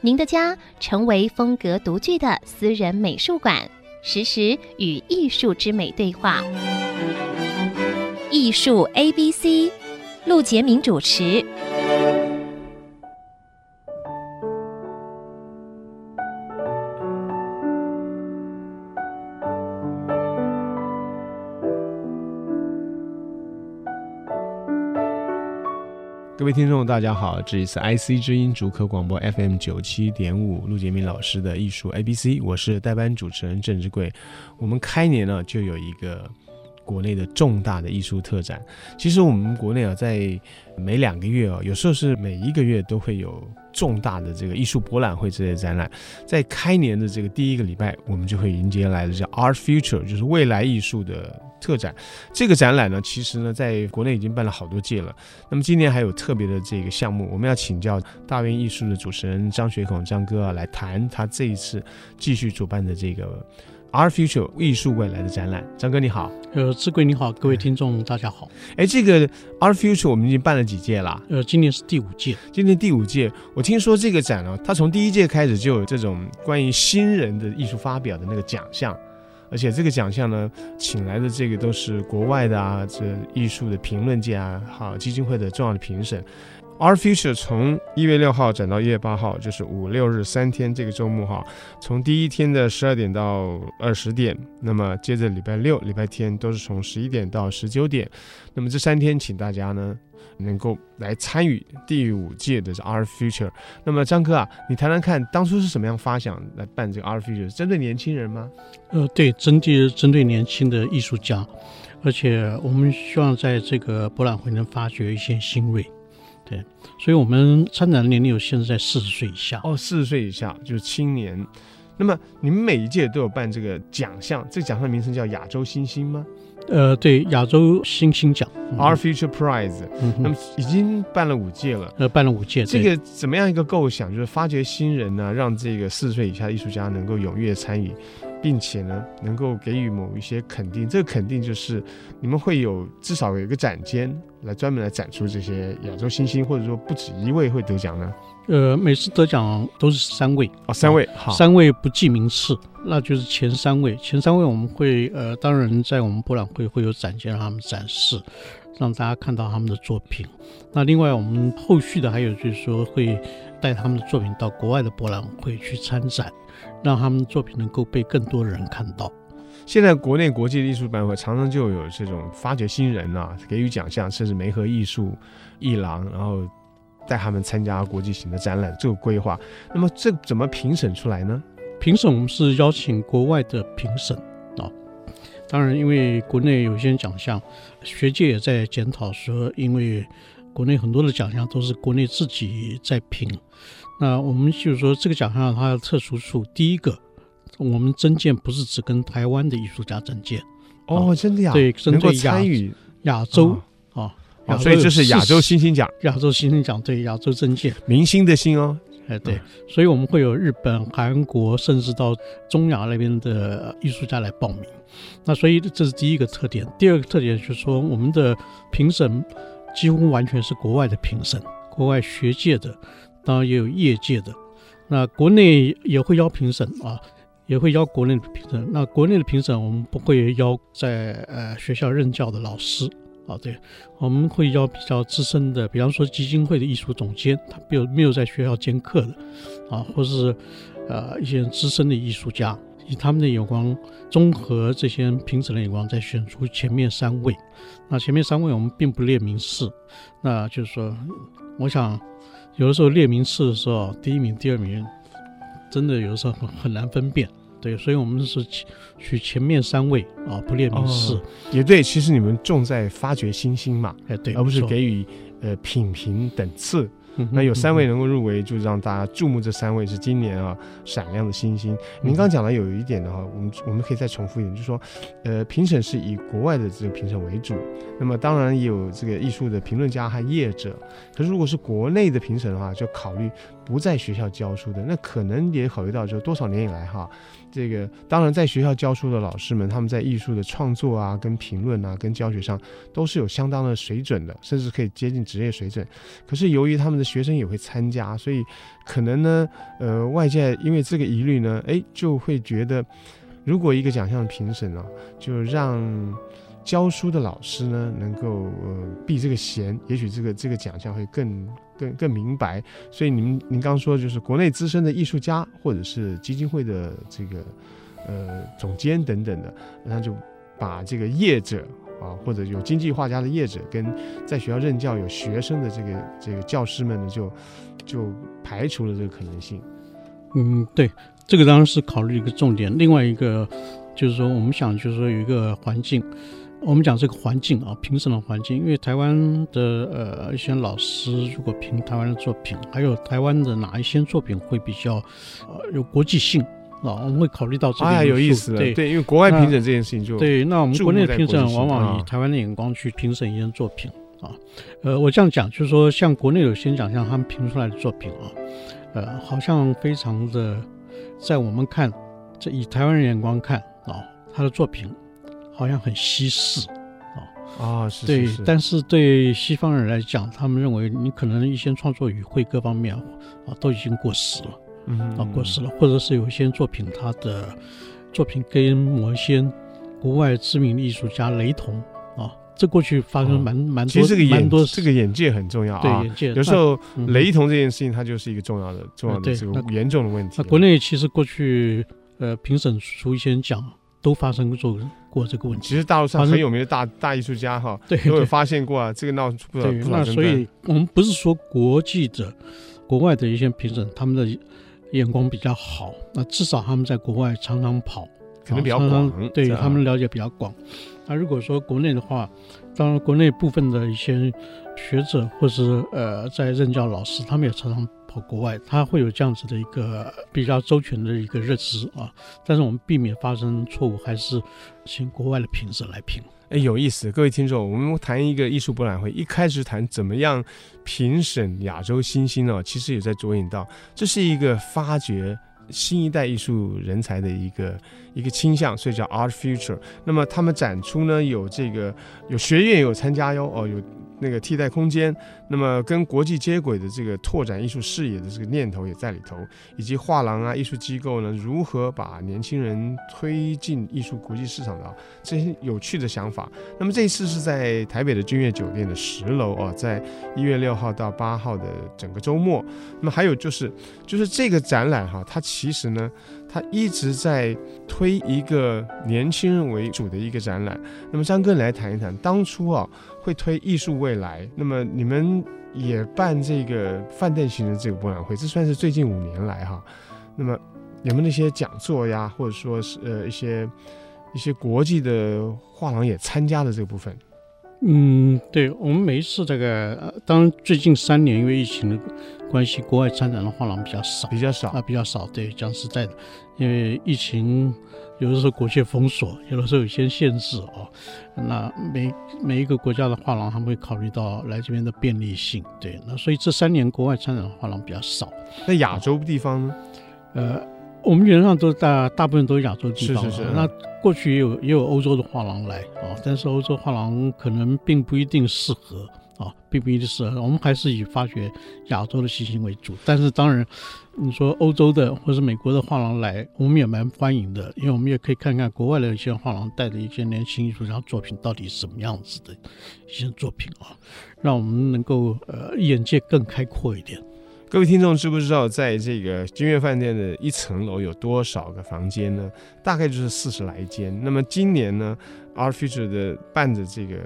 您的家成为风格独具的私人美术馆，实时与艺术之美对话。艺术 A B C，陆杰明主持。各位听众，大家好，这里是 IC 之音主科广播 FM 九七点五，陆杰明老师的艺术 ABC，我是代班主持人郑志贵。我们开年呢，就有一个国内的重大的艺术特展。其实我们国内啊，在每两个月啊，有时候是每一个月都会有重大的这个艺术博览会之类的展览。在开年的这个第一个礼拜，我们就会迎接来的叫 Art Future，就是未来艺术的。特展，这个展览呢，其实呢，在国内已经办了好多届了。那么今年还有特别的这个项目，我们要请教大院艺术的主持人张学孔张哥啊，来谈他这一次继续主办的这个 Art Future 艺术未来的展览。张哥你好，呃，志贵你好，各位听众大家好。哎，这个 Art Future 我们已经办了几届了？呃，今年是第五届。今年第五届，我听说这个展呢，它从第一届开始就有这种关于新人的艺术发表的那个奖项。而且这个奖项呢，请来的这个都是国外的啊，这艺术的评论界啊，好基金会的重要的评审。Art Future 从一月六号展到一月八号，就是五六日三天这个周末哈，从第一天的十二点到二十点，那么接着礼拜六、礼拜天都是从十一点到十九点，那么这三天请大家呢。能够来参与第五届的这 Art Future，那么张哥啊，你谈谈看，当初是什么样发想来办这个 Art Future？针对年轻人吗？呃，对，针对针对年轻的艺术家，而且我们希望在这个博览会能发掘一些新锐，对，所以我们参展的年龄有限制在四十岁以下。哦，四十岁以下就是青年。那么你们每一届都有办这个奖项，这个奖项的名称叫亚洲新星吗？呃，对，亚洲新星奖 our Future Prize，嗯，那么已经办了五届了，呃，办了五届。这个怎么样一个构想？就是发掘新人呢，让这个四十岁以下的艺术家能够踊跃参与，并且呢，能够给予某一些肯定。这个肯定就是你们会有至少有一个展间来专门来展出这些亚洲新星，或者说不止一位会得奖呢？呃，每次得奖都是三位哦，三位好，三位不记名次，那就是前三位。前三位我们会呃，当然在我们博览会会有展间让他们展示，让大家看到他们的作品。那另外我们后续的还有就是说会带他们的作品到国外的博览会去参展，让他们的作品能够被更多人看到。现在国内国际的艺术博览会常常就有这种发掘新人啊，给予奖项，甚至媒和艺术一廊，然后。带他们参加国际型的展览，这个规划，那么这怎么评审出来呢？评审我们是邀请国外的评审啊，当然因为国内有些奖项，学界也在检讨说，因为国内很多的奖项都是国内自己在评，那我们就是说这个奖项它的特殊处，第一个，我们征件不是只跟台湾的艺术家征件，哦，真的呀，对，针对亚参与？亚洲啊。哦哦、所以这是亚洲新星奖，亚洲新星奖对亚洲征件。明星的星哦，哎对，所以我们会有日本、韩国，甚至到中亚那边的艺术家来报名。那所以这是第一个特点，第二个特点就是说，我们的评审几乎完全是国外的评审，国外学界的，当然也有业界的。那国内也会邀评审啊，也会邀国内的评审。那国内的评审我们不会邀在呃学校任教的老师。啊，对，我们会邀比较资深的，比方说基金会的艺术总监，他没有没有在学校兼课的，啊，或是呃一些资深的艺术家，以他们的眼光，综合这些评审的眼光，再选出前面三位。那前面三位我们并不列名次，那就是说，我想有的时候列名次的时候，第一名、第二名，真的有的时候很很难分辨。对，所以我们是取前面三位啊，不列名次。哦，也对。其实你们重在发掘新星嘛，哎，对，而不是给予呃品评等次。嗯、那有三位能够入围，就让大家注目这三位是今年啊闪亮的星星。您刚讲的有一点的话，我们我们可以再重复一点，就是说，呃，评审是以国外的这个评审为主，那么当然也有这个艺术的评论家和业者。可是如果是国内的评审的话，就考虑不在学校教书的，那可能也考虑到，就多少年以来哈。这个当然，在学校教书的老师们，他们在艺术的创作啊、跟评论啊、跟教学上，都是有相当的水准的，甚至可以接近职业水准。可是由于他们的学生也会参加，所以可能呢，呃，外界因为这个疑虑呢，哎，就会觉得，如果一个奖项评审啊，就让。教书的老师呢，能够呃避这个嫌，也许这个这个奖项会更更更明白。所以您您刚说就是国内资深的艺术家，或者是基金会的这个呃总监等等的，那就把这个业者啊，或者有经济画家的业者，跟在学校任教有学生的这个这个教师们呢，就就排除了这个可能性。嗯，对，这个当然是考虑一个重点。另外一个就是说，我们想就是说有一个环境。我们讲这个环境啊，评审的环境，因为台湾的呃一些老师如果评台湾的作品，还有台湾的哪一些作品会比较呃有国际性啊，我们会考虑到这个。哎，有意思了，对对，因为国外评审这件事情就对，那我们国内的评审往往以台湾的眼光去评审一件作品啊。呃，我这样讲就是说，像国内有些奖项他们评出来的作品啊，呃，好像非常的，在我们看这以台湾人眼光看啊，他的作品。好像很西式，啊、哦、啊，是，对是是，但是对西方人来讲，他们认为你可能一些创作语汇各方面啊都已经过时了，嗯，啊过时了，或者是有一些作品，他的作品跟某一些国外知名的艺术家雷同啊，这过去发生蛮蛮、哦、多，其实这个眼蛮多这个眼界很重要啊，对眼界，有时候雷同这件事情，它就是一个重要的、嗯、重要的这个严重的问题。那，那国内其实过去呃评审出一些奖。都发生过过这个问题。其实大陆上很有名的大大艺术家哈，对，都有发现过啊，这个闹出不少不少。那所以我们不是说国际的、国外的一些评审他们的眼光比较好，那至少他们在国外常常跑，可能比较广，对他们了解比较广。那如果说国内的话，当然国内部分的一些学者或是呃在任教老师，他们也常常。跑国外，他会有这样子的一个比较周全的一个认知啊。但是我们避免发生错误，还是请国外的评审来评。哎，有意思，各位听众，我们谈一个艺术博览会，一开始谈怎么样评审亚洲新星呢？其实也在着眼到，这是一个发掘新一代艺术人才的一个一个倾向，所以叫 Art Future。那么他们展出呢，有这个有学院有参加哟，哦有。那个替代空间，那么跟国际接轨的这个拓展艺术视野的这个念头也在里头，以及画廊啊、艺术机构呢，如何把年轻人推进艺术国际市场的，这些有趣的想法。那么这一次是在台北的君悦酒店的十楼啊，在一月六号到八号的整个周末。那么还有就是，就是这个展览哈，它其实呢。他一直在推一个年轻人为主的一个展览。那么张哥，来谈一谈，当初啊会推艺术未来，那么你们也办这个饭店型的这个博览会，这算是最近五年来哈。那么有没有那些讲座呀，或者说是呃一些一些国际的画廊也参加的这个部分？嗯，对，我们每一次这个，当然最近三年因为疫情的关系，国外参展的画廊比较少，比较少啊，比较少。对，讲实在的，因为疫情有的时候国界封锁，有的时候有些限制哦。那每每一个国家的画廊，他们会考虑到来这边的便利性。对，那所以这三年国外参展的画廊比较少。那亚洲地方呢？呃。我们原则上都大大部分都是亚洲地方，是是是。那过去也有也有欧洲的画廊来啊，但是欧洲画廊可能并不一定适合啊，并不一定是。我们还是以发掘亚洲的新星为主。但是当然，你说欧洲的或是美国的画廊来，我们也蛮欢迎的，因为我们也可以看看国外的一些画廊带的一些年轻艺术家作品到底什么样子的一些作品啊，让我们能够呃眼界更开阔一点。各位听众知不知道，在这个君悦饭店的一层楼有多少个房间呢？大概就是四十来间。那么今年呢，Art Future 的办的这个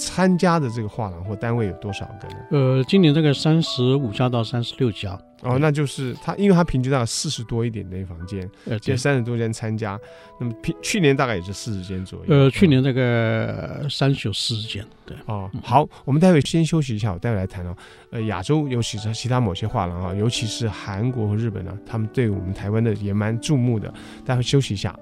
参加的这个画廊或单位有多少个呢？呃，今年大概三十五家到三十六家。哦，那就是他，因为他平均大概四十多一点的房间，呃，这三十多间参加，那么平去年大概也是四十间左右。呃，去年大概三十九四十间，对。哦，好，我们待会先休息一下，我待会来谈哦。呃，亚洲尤其是其他某些画廊啊，尤其是韩国和日本呢，他们对我们台湾的也蛮注目的。待会休息一下。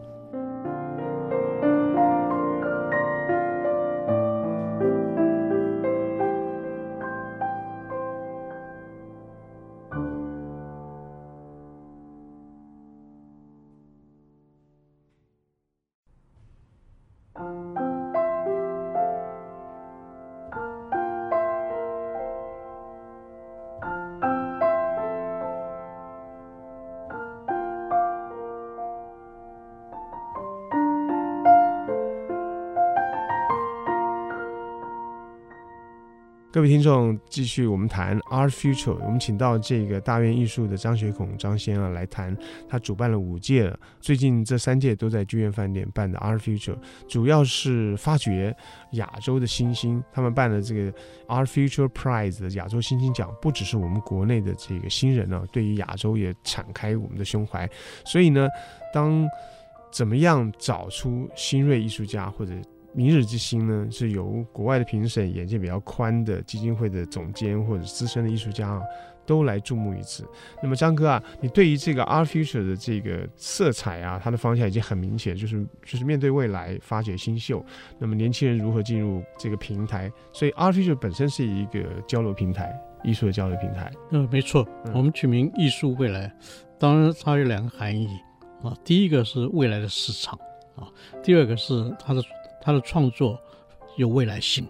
各位听众，继续我们谈 Art Future。我们请到这个大院艺术的张学孔张先生来谈，他主办了五届了，最近这三届都在君悦饭店办的 Art Future，主要是发掘亚洲的新星。他们办的这个 Art Future Prize 的亚洲新星奖，不只是我们国内的这个新人呢、啊，对于亚洲也敞开我们的胸怀。所以呢，当怎么样找出新锐艺术家或者明日之星呢，是由国外的评审、眼界比较宽的基金会的总监或者资深的艺术家啊，都来注目一次。那么张哥啊，你对于这个 Art Future 的这个色彩啊，它的方向已经很明显，就是就是面对未来，发掘新秀。那么年轻人如何进入这个平台？所以 Art Future 本身是一个交流平台，艺术的交流平台。嗯，没错。我们取名艺术未来，当然它有两个含义啊。第一个是未来的市场啊，第二个是它的。他的创作有未来性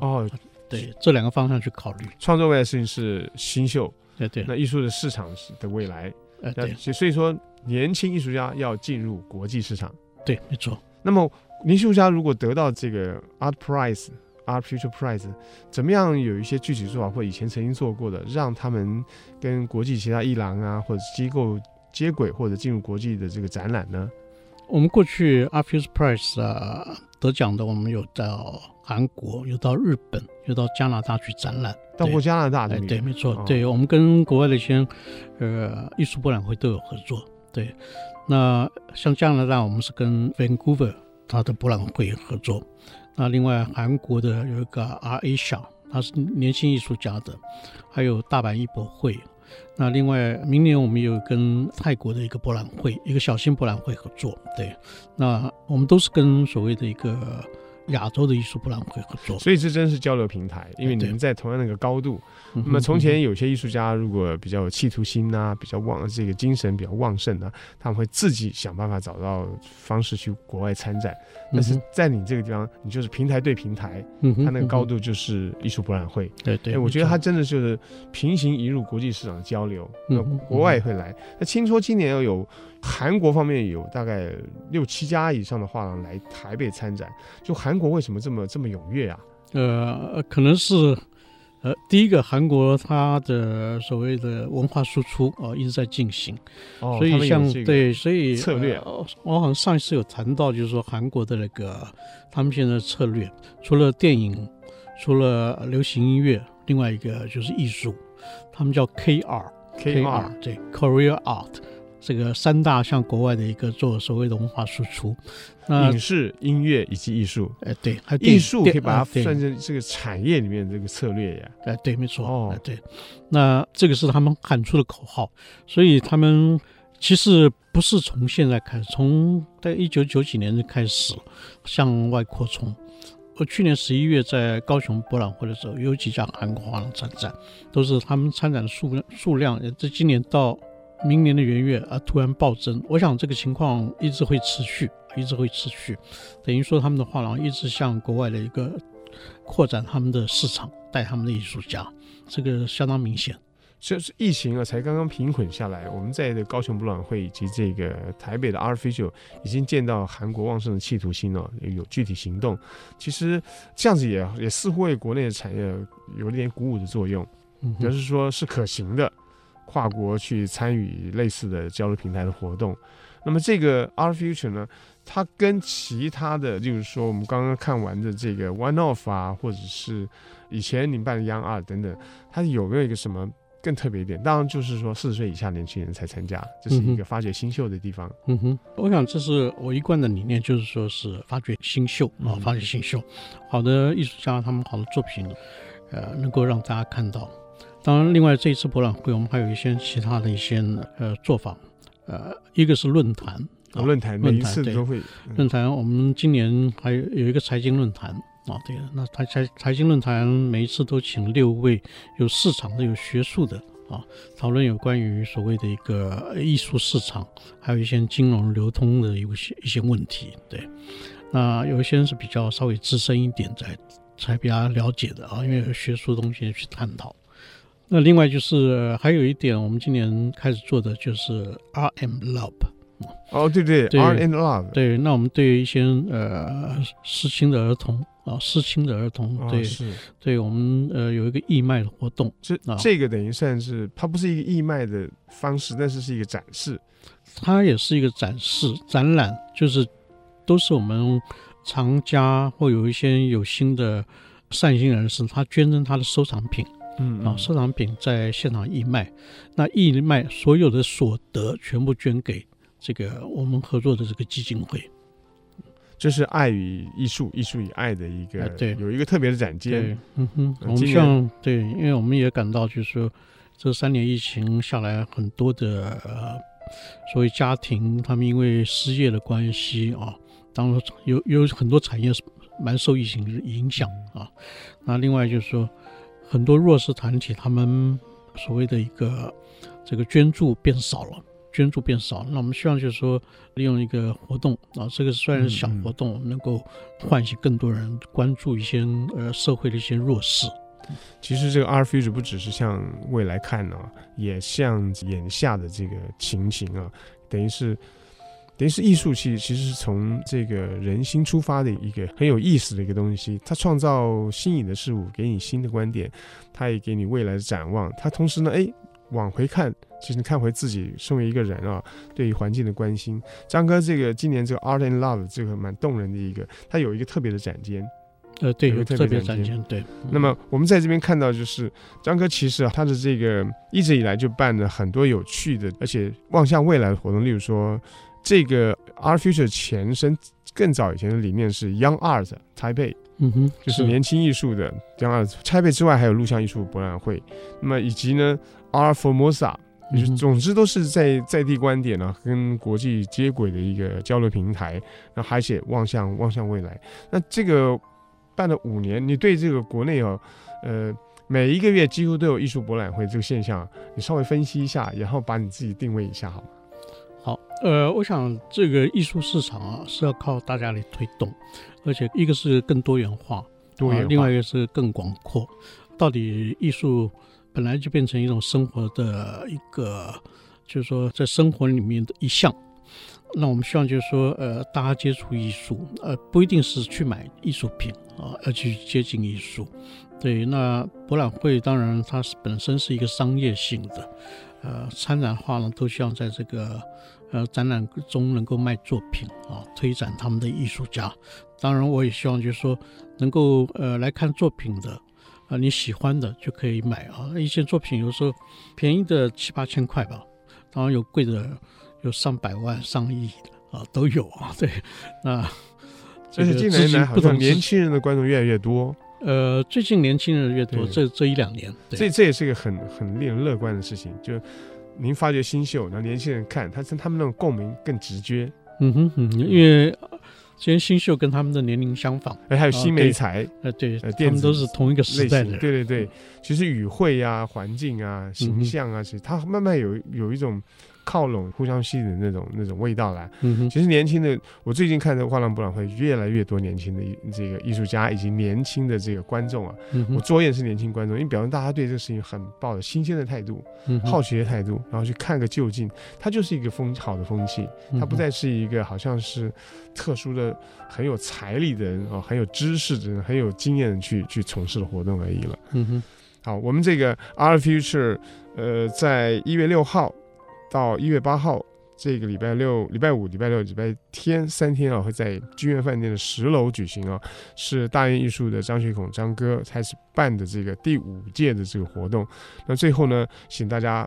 哦，对，这两个方向去考虑。创作未来性是新秀，对对。那艺术的市场的未来，呃对。所以说，年轻艺术家要进入国际市场，对，没错。那么，艺术家如果得到这个 Art Prize、Art Future Prize，怎么样有一些具体做法，或以前曾经做过的，让他们跟国际其他艺廊啊或者机构接轨，或者进入国际的这个展览呢？我们过去 Art Future Prize 啊。得奖的，我们有到韩国，有到日本，有到加拿大去展览。到过加拿大对，对，没错。哦、对，我们跟国外的一些呃艺术博览会都有合作。对，那像加拿大，我们是跟 Vancouver 它的博览会合作。那另外韩国的有一个 Art Asia，他是年轻艺术家的，还有大阪艺博会。那另外，明年我们有跟泰国的一个博览会，一个小型博览会合作。对，那我们都是跟所谓的一个。亚洲的艺术博览会合作，所以这真是交流平台，因为你们在同样的一个高度。那么从前有些艺术家如果比较有企图心呐、啊，比较旺，这个精神比较旺盛啊，他们会自己想办法找到方式去国外参展。但是在你这个地方，你就是平台对平台，它那个高度就是艺术博览会。对对，我觉得它真的就是平行移入国际市场的交流，那国外也会来。那听说今年要有。韩国方面有大概六七家以上的画廊来台北参展，就韩国为什么这么这么踊跃啊？呃，可能是呃，第一个韩国它的所谓的文化输出哦、呃、一直在进行，哦、所以像对，所以策略、呃，我好像上一次有谈到，就是说韩国的那个他们现在的策略，除了电影，除了流行音乐，另外一个就是艺术，他们叫 KR，KR 对，Korea Art。这个三大向国外的一个做所谓的文化输出，那影视、音乐以及艺术，哎，对，还艺术可以把它算成这个产业里面这个策略呀，哎，对，没错，哦，对，那这个是他们喊出的口号，所以他们其实不是从现在开始，从在一九九几年就开始向外扩充。我去年十一月在高雄博览会的时候，有几家韩国画廊参展，都是他们参展的数量数量，这今年到。明年的元月啊，突然暴增，我想这个情况一直会持续，一直会持续，等于说他们的画廊一直向国外的一个扩展他们的市场，带他们的艺术家，这个相当明显。就是疫情啊，才刚刚平稳下来，我们在的高雄博览会以及这个台北的 Art Future 已经见到韩国旺盛的企图心了，有具体行动。其实这样子也也似乎为国内的产业有一点鼓舞的作用，表示说是可行的。跨国去参与类似的交流平台的活动，那么这个 Art Future 呢，它跟其他的，就是说我们刚刚看完的这个 One Off 啊，或者是以前你办的 Young Art 等等，它有没有一个什么更特别一点？当然就是说四十岁以下年轻人才参加，这是一个发掘新秀的地方。嗯哼，我想这是我一贯的理念，就是说是发掘新秀啊，发掘新秀，好的艺术家他们好的作品，呃，能够让大家看到。当然，另外这一次博览会，我们还有一些其他的一些呃做法，呃，一个是论坛。啊论坛每一次都会论坛，我们今年还有有一个财经论坛啊，对，那财财财经论坛每一次都请六位有市场的、有学术的啊，讨论有关于所谓的一个艺术市场，还有一些金融流通的一些一些问题。对，那有一些人是比较稍微资深一点，在才比较了解的啊，因为有学术东西去探讨。那另外就是还有一点，我们今年开始做的就是 Art and Love。哦，对对，对，Art and Love，对，那我们对于一些呃失亲的儿童啊，失亲的儿童，对，哦、是对我们呃有一个义卖的活动，这这个等于算是它不是一个义卖的方式，但是是一个展示，它也是一个展示展览，就是都是我们藏家或有一些有心的善心人士，他捐赠他的收藏品，嗯，嗯啊，收藏品在现场义卖，那义卖所有的所得全部捐给。这个我们合作的这个基金会，这是爱与艺术、艺术与爱的一个，哎、对，有一个特别的展间。嗯哼，我们希望对，因为我们也感到，就是说，这三年疫情下来，很多的呃，所谓家庭，他们因为失业的关系啊，当然有有很多产业是蛮受疫情影响啊。那另外就是说，很多弱势团体，他们所谓的一个这个捐助变少了。捐助变少，那我们希望就是说，利用一个活动啊，这个虽然是小活动，嗯、能够唤醒更多人关注一些呃社会的一些弱势。其实这个 Art Future 不只是向未来看啊，也向眼下的这个情形啊，等于是等于是艺术，其实其实是从这个人心出发的一个很有意思的一个东西，它创造新颖的事物，给你新的观点，它也给你未来的展望，它同时呢，哎。往回看，其实你看回自己身为一个人啊，对于环境的关心。张哥，这个今年这个 Art and Love 这个蛮动人的一个，它有一个特别的展间，呃，对，有特别的展间，对。那么我们在这边看到，就是张哥其实啊，他的这个一直以来就办了很多有趣的，而且望向未来的活动。例如说，这个 Art Future 前身更早以前的理念是 Young Art Taipei。嗯哼，就是年轻艺术的 Young Art 台北之外还有录像艺术博览会，那么以及呢，Art Formosa，就是总之都是在在地观点呢、啊，跟国际接轨的一个交流平台。那还写望向望向未来。那这个办了五年，你对这个国内哦，呃，每一个月几乎都有艺术博览会这个现象，你稍微分析一下，然后把你自己定位一下好吗？好，呃，我想这个艺术市场啊是要靠大家来推动。而且一个是更多元化，多元化，另外一个是更广阔。到底艺术本来就变成一种生活的一个，就是说在生活里面的一项。那我们希望就是说，呃，大家接触艺术，呃，不一定是去买艺术品啊，而去接近艺术。对，那博览会当然它是本身是一个商业性的，呃，参展话呢都希望在这个。呃，展览中能够卖作品啊，推展他们的艺术家。当然，我也希望就是说，能够呃来看作品的，啊、呃，你喜欢的就可以买啊。一些作品有时候便宜的七八千块吧，当然有贵的，有上百万、上亿的啊，都有啊。对，那 而且近年来好像年轻人的观众越来越多。呃，最近年轻人越多，这这一两年，这这也是一个很很令人乐观的事情，就。您发掘新秀，让年轻人看，他跟他们那种共鸣更直接。嗯哼嗯，因为其实新秀跟他们的年龄相仿，哎，还有新媒材，呃，对，呃，他们都是同一个时代的。对对对，其实语汇啊、环境啊、形象啊，其实他慢慢有有一种。靠拢、互相吸引的那种那种味道来。嗯哼，其实年轻的，我最近看的画廊博览会，越来越多年轻的这个艺术家以及年轻的这个观众啊。嗯、我着眼是年轻观众，因为表示大家对这个事情很抱着新鲜的态度、嗯、好奇的态度，然后去看个究竟。它就是一个风好的风气，它不再是一个好像是特殊的、很有财力的人啊、很有知识的人、很有经验的人去去从事的活动而已了。嗯哼，好，我们这个 Art Future，呃，在一月六号。到一月八号，这个礼拜六、礼拜五、礼拜六、礼拜天三天啊，会在君悦饭店的十楼举行啊，是大元艺术的张学孔张哥开始办的这个第五届的这个活动。那最后呢，请大家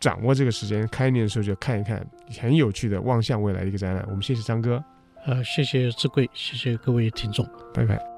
掌握这个时间，开年的时候就看一看很有趣的望向未来的一个展览。我们谢谢张哥，呃，谢谢志贵，谢谢各位听众，拜拜。